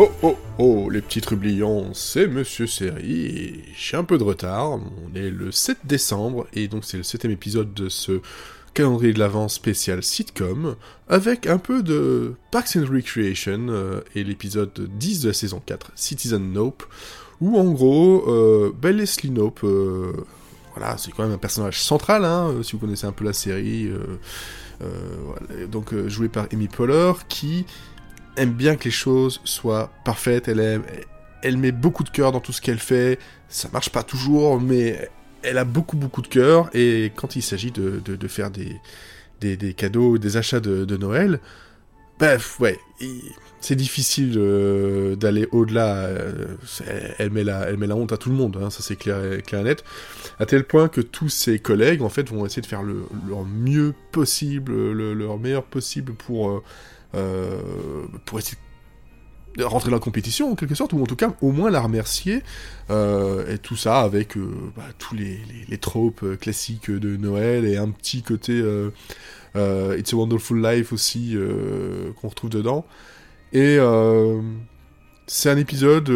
Oh oh oh, les petits trublions, c'est Monsieur Seri, et j'ai un peu de retard, on est le 7 décembre, et donc c'est le septième épisode de ce calendrier de l'avance spécial sitcom, avec un peu de Parks and Recreation, euh, et l'épisode 10 de la saison 4, Citizen Nope, où en gros, euh, ben Nope, euh, voilà, c'est quand même un personnage central, hein, si vous connaissez un peu la série, donc joué par Amy Poehler, qui aime bien que les choses soient parfaites, elle aime, elle met beaucoup de cœur dans tout ce qu'elle fait, ça marche pas toujours, mais elle a beaucoup beaucoup de cœur, et quand il s'agit de, de, faire des, des, des, cadeaux, des achats de, de Noël, bref, ouais, c'est difficile euh, d'aller au-delà, euh, elle, met la, elle met la honte à tout le monde, hein, ça c'est clair, clair et net, à tel point que tous ses collègues, en fait, vont essayer de faire le, leur mieux possible, le, leur meilleur possible pour... Euh, pour essayer de rentrer dans la compétition en quelque sorte, ou en tout cas au moins la remercier, euh, et tout ça avec euh, bah, tous les, les, tropes classiques de Noël et un petit côté It's a Wonderful Life aussi qu'on retrouve dedans. Et c'est un épisode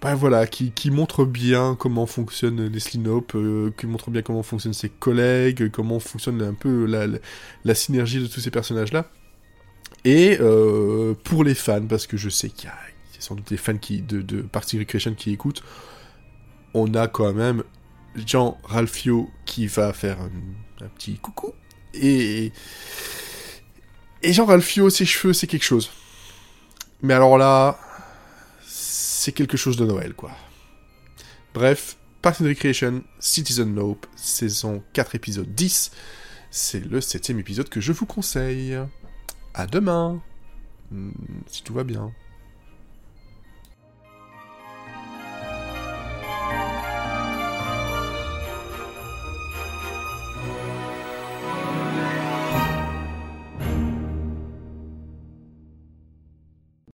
bah, voilà, qui, qui, montre bien comment fonctionne Leslie Knope, qui montre bien comment fonctionnent ses collègues, comment fonctionne un peu la, la synergie de tous ces personnages-là. Et euh, pour les fans, parce que je sais qu'il y, a sans doute des fans de, de Party Recreation qui écoutent, on a quand même Jean Ralphio qui va faire un, petit coucou. Et, et Jean Ralphio, ses cheveux, c'est quelque chose. Mais alors là, c'est quelque chose de Noël, quoi. Bref, Party Recreation, Citizen Nope, saison 4, épisode 10. C'est le septième épisode que je vous conseille. À demain, si tout va bien.